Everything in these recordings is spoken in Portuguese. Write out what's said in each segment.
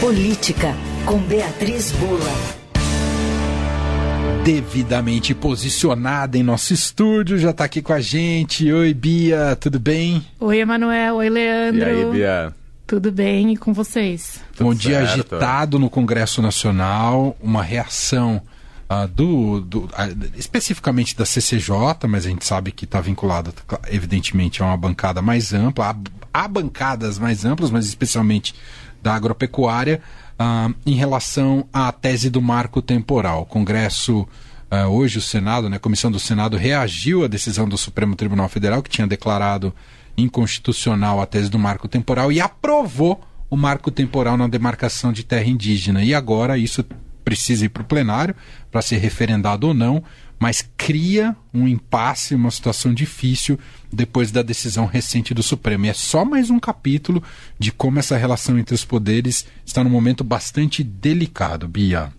Política, com Beatriz Bula. Devidamente posicionada em nosso estúdio, já está aqui com a gente. Oi, Bia, tudo bem? Oi, Emanuel. Oi, Leandro. E aí, Bia? Tudo bem e com vocês? Tudo Bom dia agitado no Congresso Nacional, uma reação uh, do, do uh, especificamente da CCJ, mas a gente sabe que está vinculada, evidentemente, a uma bancada mais ampla, há, bancadas mais amplas, mas especialmente da agropecuária uh, em relação à tese do marco temporal. O Congresso, hoje o Senado, né, a Comissão do Senado reagiu à decisão do Supremo Tribunal Federal, que tinha declarado inconstitucional a tese do marco temporal e aprovou o marco temporal na demarcação de terra indígena. E agora isso precisa ir para o plenário para ser referendado ou não, mas cria um impasse, uma situação difícil depois da decisão recente do Supremo. E é só mais um capítulo de como essa relação entre os poderes está num momento bastante delicado, Bia.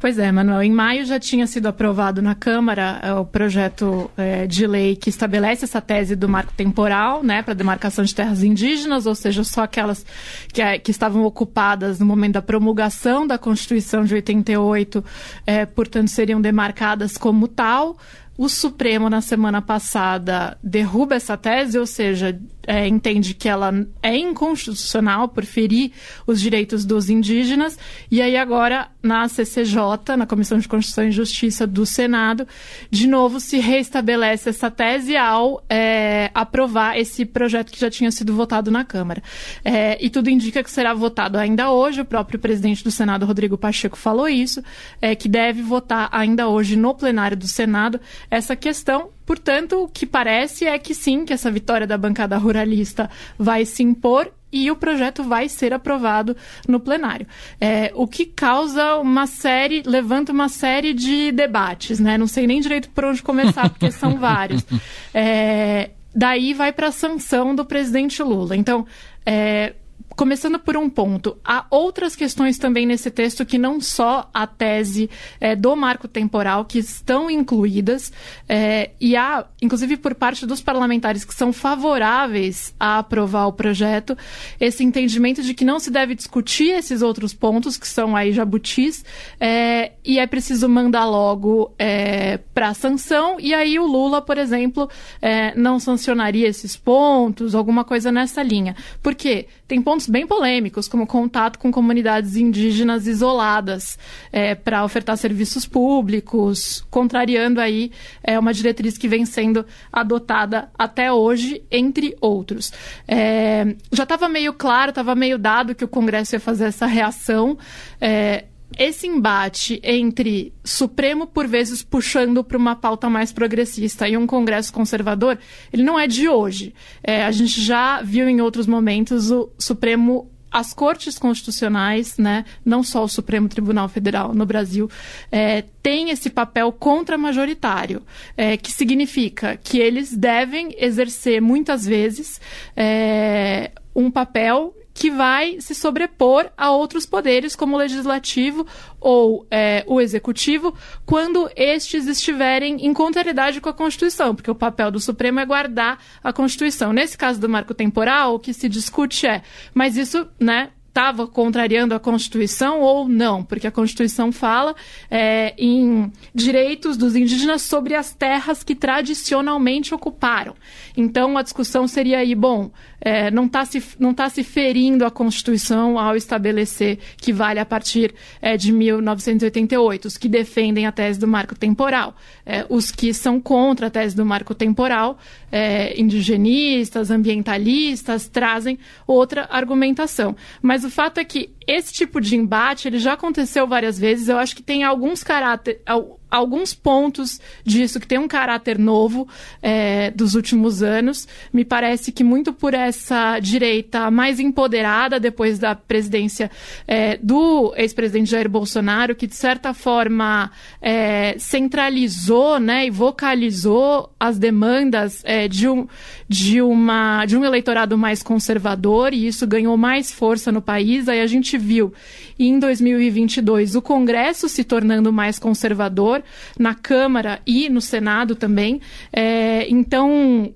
Pois é, Manuel. Em maio já tinha sido aprovado na Câmara é, o projeto é, de lei que estabelece essa tese do marco temporal, né, para demarcação de terras indígenas, ou seja, só aquelas que, é, que estavam ocupadas no momento da promulgação da Constituição de 88, é, portanto, seriam demarcadas como tal. O Supremo, na semana passada, derruba essa tese, ou seja, é, entende que ela é inconstitucional por ferir os direitos dos indígenas, e aí agora na CCJ, na Comissão de Constituição e Justiça do Senado, de novo se reestabelece essa tese ao é, aprovar esse projeto que já tinha sido votado na Câmara. É, e tudo indica que será votado ainda hoje, o próprio presidente do Senado, Rodrigo Pacheco, falou isso, é, que deve votar ainda hoje no plenário do Senado essa questão Portanto, o que parece é que sim, que essa vitória da bancada ruralista vai se impor e o projeto vai ser aprovado no plenário. É, o que causa uma série, levanta uma série de debates, né? Não sei nem direito por onde começar, porque são vários. É, daí vai para a sanção do presidente Lula. Então, é, começando por um ponto, há outras questões também nesse texto que não só a tese é, do marco temporal que estão incluídas é, e há, inclusive por parte dos parlamentares que são favoráveis a aprovar o projeto, esse entendimento de que não se deve discutir esses outros pontos que são aí jabutis é, e é preciso mandar logo é, para sanção e aí o Lula, por exemplo, é, não sancionaria esses pontos, alguma coisa nessa linha. Por quê? Tem pontos bem polêmicos, como contato com comunidades indígenas isoladas é, para ofertar serviços públicos, contrariando aí é, uma diretriz que vem sendo adotada até hoje, entre outros. É, já estava meio claro, estava meio dado que o Congresso ia fazer essa reação. É, esse embate entre Supremo, por vezes, puxando para uma pauta mais progressista e um Congresso conservador, ele não é de hoje. É, a gente já viu em outros momentos o Supremo as cortes constitucionais, né, não só o Supremo Tribunal Federal no Brasil, é, tem esse papel contra-majoritário, é, que significa que eles devem exercer muitas vezes é, um papel que vai se sobrepor a outros poderes, como o legislativo ou é, o executivo, quando estes estiverem em contrariedade com a Constituição, porque o papel do Supremo é guardar a Constituição. Nesse caso do marco temporal, o que se discute é, mas isso, né, estava contrariando a Constituição ou não, porque a Constituição fala é, em direitos dos indígenas sobre as terras que tradicionalmente ocuparam. Então a discussão seria aí, bom, é, não está se, não tá se ferindo a Constituição ao estabelecer que vale a partir é, de 1988, os que defendem a tese do marco temporal. É, os que são contra a tese do marco temporal, é, indigenistas, ambientalistas, trazem outra argumentação. Mas mas o fato é que esse tipo de embate ele já aconteceu várias vezes. Eu acho que tem alguns caráter, alguns pontos disso que tem um caráter novo é, dos últimos anos. Me parece que muito por essa direita mais empoderada depois da presidência é, do ex-presidente Jair Bolsonaro, que de certa forma é, centralizou né, e vocalizou as demandas é, de, um, de, uma, de um eleitorado mais conservador, e isso ganhou mais força no país. Aí a gente viu em 2022 o Congresso se tornando mais conservador na Câmara e no Senado também. É, então,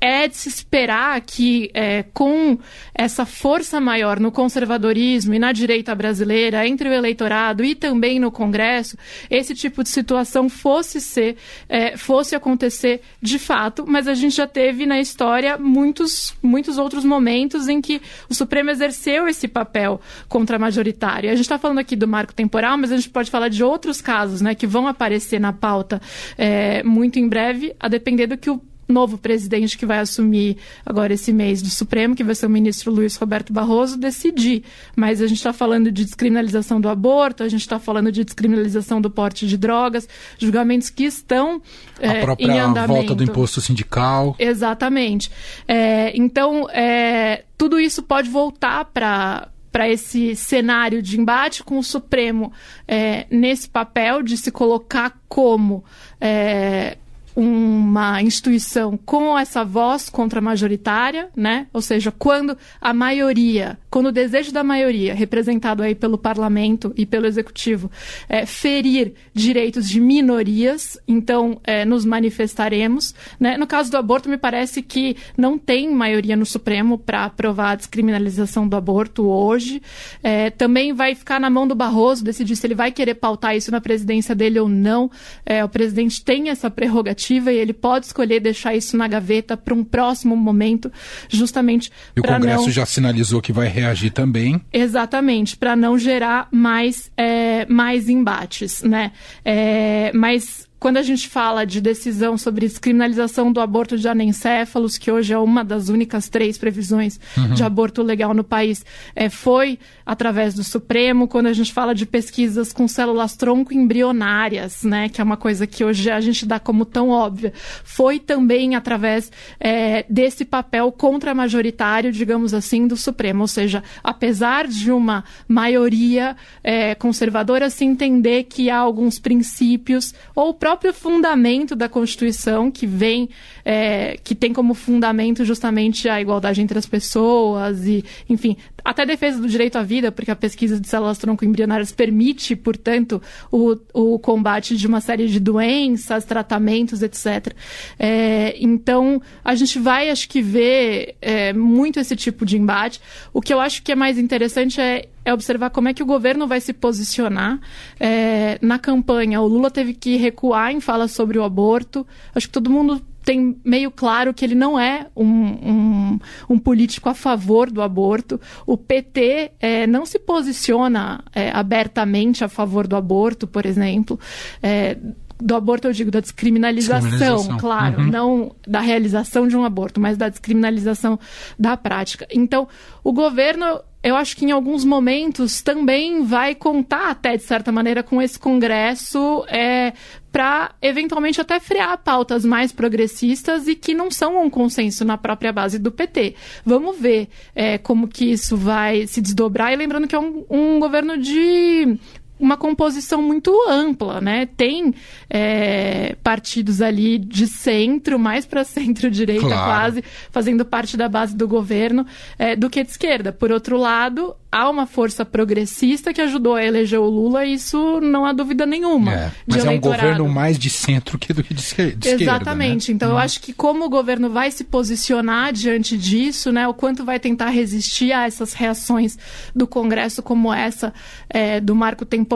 é de se esperar que, é, com essa força maior no conservadorismo e na direita brasileira, entre o eleitorado e também no Congresso, esse tipo de situação fosse ser, é, fosse acontecer de fato, mas a gente já teve na história muitos, muitos outros momentos em que o Supremo exerceu esse papel contra-majoritário. A gente está falando aqui do marco temporal, mas a gente pode falar de outros casos né, que vão aparecer na pauta é, muito em breve, a depender do que o novo presidente que vai assumir agora esse mês do Supremo, que vai ser o ministro Luiz Roberto Barroso, decidir. Mas a gente está falando de descriminalização do aborto, a gente está falando de descriminalização do porte de drogas, julgamentos que estão a é, própria em andamento. volta do imposto sindical. Exatamente. É, então, é, tudo isso pode voltar para para esse cenário de embate com o Supremo é, nesse papel de se colocar como é, uma instituição com essa voz contra-majoritária, né? Ou seja, quando a maioria, quando o desejo da maioria, representado aí pelo parlamento e pelo executivo, é, ferir direitos de minorias, então é, nos manifestaremos. Né? No caso do aborto, me parece que não tem maioria no Supremo para aprovar a descriminalização do aborto hoje. É, também vai ficar na mão do Barroso decidir se ele vai querer pautar isso na presidência dele ou não. É, o presidente tem essa prerrogativa e ele pode escolher deixar isso na gaveta para um próximo momento, justamente E o Congresso não... já sinalizou que vai reagir também. Exatamente, para não gerar mais, é, mais embates, né? É, mas quando a gente fala de decisão sobre descriminalização do aborto de anencéfalos, que hoje é uma das únicas três previsões uhum. de aborto legal no país, é, foi através do Supremo. Quando a gente fala de pesquisas com células tronco embrionárias, né, que é uma coisa que hoje a gente dá como tão óbvia, foi também através é, desse papel contra-majoritário, digamos assim, do Supremo. Ou seja, apesar de uma maioria é, conservadora se entender que há alguns princípios ou próprio fundamento da Constituição, que vem, é, que tem como fundamento justamente a igualdade entre as pessoas e, enfim, até defesa do direito à vida, porque a pesquisa de células tronco-embrionárias permite, portanto, o, o combate de uma série de doenças, tratamentos, etc. É, então, a gente vai, acho que, ver é, muito esse tipo de embate. O que eu acho que é mais interessante é é observar como é que o governo vai se posicionar. É, na campanha, o Lula teve que recuar em fala sobre o aborto. Acho que todo mundo tem meio claro que ele não é um, um, um político a favor do aborto. O PT é, não se posiciona é, abertamente a favor do aborto, por exemplo. É, do aborto, eu digo da descriminalização, descriminalização. claro, uhum. não da realização de um aborto, mas da descriminalização da prática. Então, o governo eu acho que em alguns momentos também vai contar até de certa maneira com esse congresso é, para eventualmente até frear pautas mais progressistas e que não são um consenso na própria base do PT. Vamos ver é, como que isso vai se desdobrar e lembrando que é um, um governo de uma composição muito ampla, né? Tem é, partidos ali de centro, mais para centro-direita claro. quase, fazendo parte da base do governo, é, do que de esquerda. Por outro lado, há uma força progressista que ajudou a eleger o Lula, e isso não há dúvida nenhuma. É, mas é um governo mais de centro que do que de, esquerda. Exatamente. Né? Então, hum. eu acho que como o governo vai se posicionar diante disso, né, o quanto vai tentar resistir a essas reações do Congresso como essa é, do marco temporal,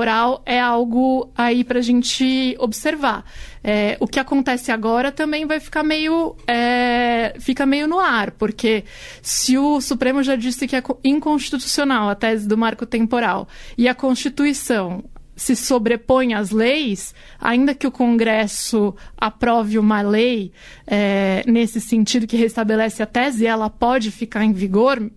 é algo aí para a gente observar. É, o que acontece agora também vai ficar meio, é, fica meio no ar, porque se o Supremo já disse que é inconstitucional a tese do marco temporal e a Constituição se sobrepõe às leis, ainda que o Congresso aprove uma lei é, nesse sentido que restabelece a tese, ela pode ficar em vigor.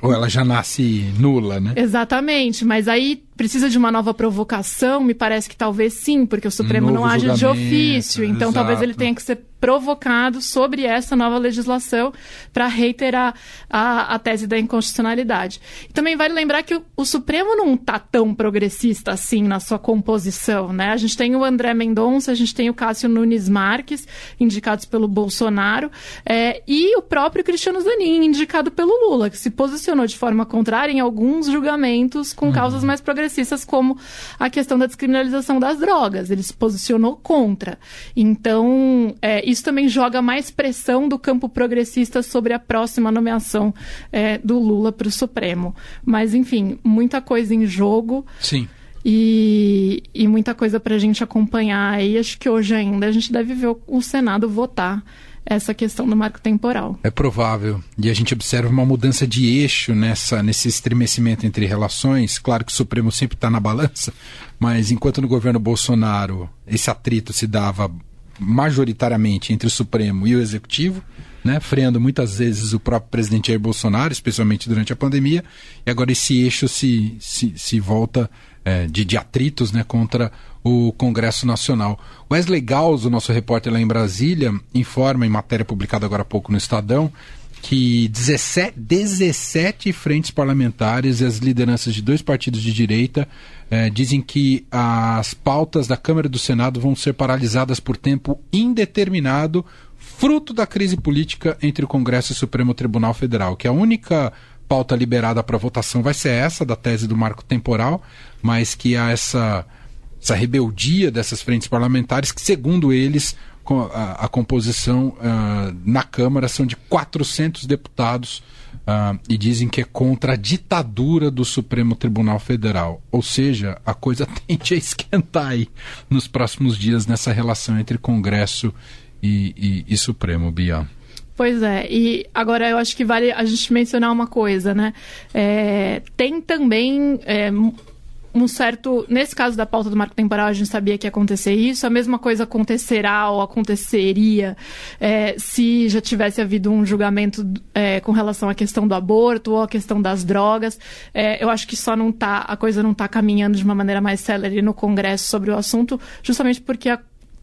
Ou ela já nasce nula, né? Exatamente, mas aí precisa de uma nova provocação? Me parece que talvez sim, porque o Supremo um não age de ofício. Então exato. talvez ele tenha que ser provocado sobre essa nova legislação para reiterar a, a, tese da inconstitucionalidade. E também vale lembrar que o, o Supremo não está tão progressista assim na sua composição. Né? A gente tem o André Mendonça, a gente tem o Cássio Nunes Marques, indicados pelo Bolsonaro, é, e o próprio Cristiano Zanin, indicado pelo Lula, que se posicionou de forma contrária em alguns julgamentos com uhum. causas mais progressistas progressistas, como a questão da descriminalização das drogas. Ele se posicionou contra. Então, é, isso também joga mais pressão do campo progressista sobre a próxima nomeação é, do Lula para o Supremo. Mas, enfim, muita coisa em jogo. Sim. E, e muita coisa para a gente acompanhar. E acho que hoje ainda a gente deve ver o, o Senado votar essa questão do marco temporal. É provável. E a gente observa uma mudança de eixo nessa, nesse estremecimento entre relações. Claro que o Supremo sempre está na balança, mas enquanto no governo Bolsonaro esse atrito se dava majoritariamente entre o Supremo e o Executivo, né, freando muitas vezes o próprio presidente Jair Bolsonaro, especialmente durante a pandemia, e agora esse eixo se, se, se volta é, de, de atritos né, contra o Congresso Nacional. Wesley Gauss, o nosso repórter lá em Brasília, informa em matéria publicada agora há pouco no Estadão que 17, 17 frentes parlamentares e as lideranças de dois partidos de direita eh, dizem que as pautas da Câmara e do Senado vão ser paralisadas por tempo indeterminado, fruto da crise política entre o Congresso e o Supremo Tribunal Federal, que a única pauta liberada para votação vai ser essa da tese do marco temporal, mas que há essa essa rebeldia dessas frentes parlamentares, que, segundo eles, a, a composição uh, na Câmara são de 400 deputados uh, e dizem que é contra a ditadura do Supremo Tribunal Federal. Ou seja, a coisa tende a esquentar aí nos próximos dias nessa relação entre Congresso e, e, e Supremo, Bia. Pois é, e agora eu acho que vale a gente mencionar uma coisa, né? É, tem também é, um certo. Nesse caso da pauta do marco temporal, a gente sabia que ia acontecer isso. A mesma coisa acontecerá ou aconteceria é, se já tivesse havido um julgamento é, com relação à questão do aborto ou à questão das drogas. É, eu acho que só não tá. A coisa não está caminhando de uma maneira mais célere no Congresso sobre o assunto, justamente porque a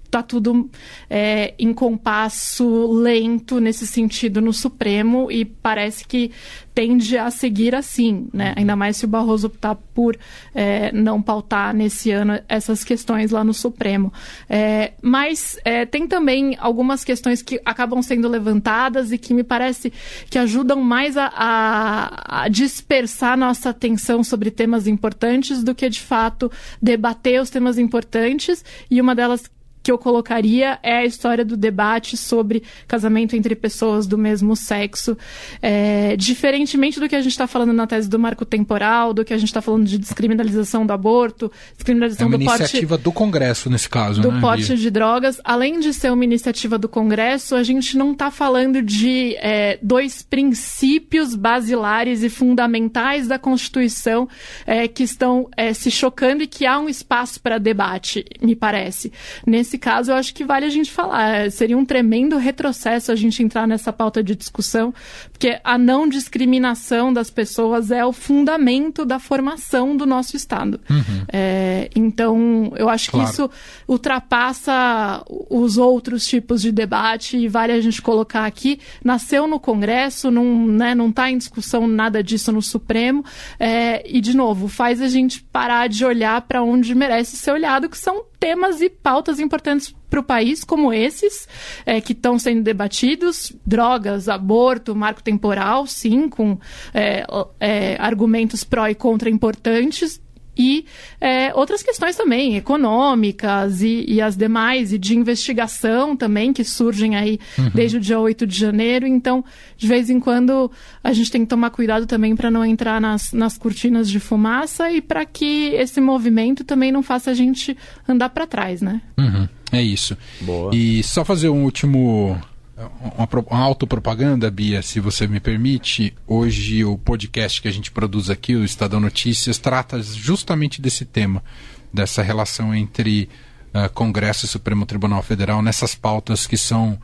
tá tudo é, em compasso lento nesse sentido no Supremo e parece que tende a seguir assim, né? Uhum. Ainda mais se o Barroso optar por é, não pautar nesse ano essas questões lá no Supremo. É, mas é, tem também algumas questões que acabam sendo levantadas e que me parece que ajudam mais a, a, a dispersar nossa atenção sobre temas importantes do que de fato debater os temas importantes e uma delas que eu colocaria é a história do debate sobre casamento entre pessoas do mesmo sexo. É, diferentemente do que a gente está falando na tese do marco temporal, do que a gente está falando de descriminalização do aborto, descriminalização é uma do iniciativa do Congresso nesse caso, do né, porte de drogas. Além de ser uma iniciativa do Congresso, a gente não está falando de é, dois princípios basilares e fundamentais da Constituição é, que estão é, se chocando e que há um espaço para debate, me parece. Nesse nesse caso, eu acho que vale a gente falar. Seria um tremendo retrocesso a gente entrar nessa pauta de discussão, porque a não discriminação das pessoas é o fundamento da formação do nosso Estado. Uhum. É, então, eu acho claro. que isso ultrapassa os outros tipos de debate e vale a gente colocar aqui. Nasceu no Congresso, não está né, não tá em discussão nada disso no Supremo. É, e, de novo, faz a gente parar de olhar para onde merece ser olhado, que são temas e pautas importantes para o país, como esses, é, que estão sendo debatidos: drogas, aborto, marco temporal, sim, com é, é, argumentos pró e contra importantes e é, outras questões também, econômicas e, e, as demais, e de investigação também, que surgem aí uhum. desde o dia 8 de janeiro. Então, de vez em quando, a gente tem que tomar cuidado também para não entrar nas, nas cortinas de fumaça e para que esse movimento também não faça a gente andar para trás, né? Uhum. É isso. Boa. E só fazer um último uma, uma autopropaganda, Bia, se você me permite. Hoje o podcast que a gente produz aqui, o Estadão Notícias, trata justamente desse tema, dessa relação entre uh, Congresso e Supremo Tribunal Federal nessas pautas que são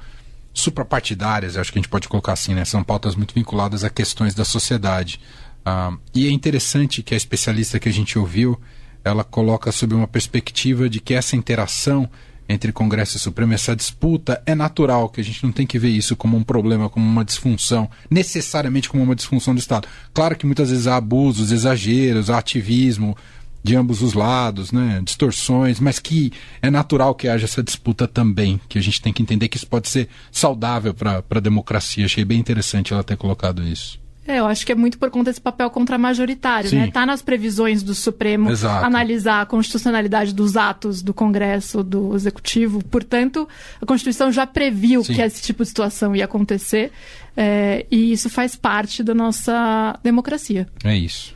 suprapartidárias, acho que a gente pode colocar assim, né? São pautas muito vinculadas a questões da sociedade. Uh, e é interessante que a especialista que a gente ouviu, ela coloca sob uma perspectiva de que essa interação entre Congresso e Supremo, essa disputa, é natural que a gente não tem que ver isso como um problema, como uma disfunção, necessariamente como uma disfunção do Estado. Claro que muitas vezes há abusos, exageros, há ativismo de ambos os lados, né, distorções, mas que é natural que haja essa disputa também, que a gente tem que entender que isso pode ser saudável para a democracia. Achei bem interessante ela ter colocado isso. É, eu acho que é muito por conta desse papel contramajoritário, Sim. né? Tá nas previsões do Supremo Exato. analisar a constitucionalidade dos atos do Congresso, do Executivo. Portanto, a Constituição já previu Sim. que esse tipo de situação ia acontecer. é, e isso faz parte da nossa democracia. É isso.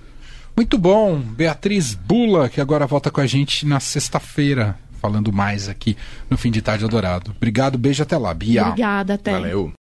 Muito bom. Beatriz Bula, que agora volta com a gente na sexta-feira, falando mais aqui no Fim de Tarde Eldorado. Obrigado, beijo até lá. Bia. Obrigada, até. Valeu.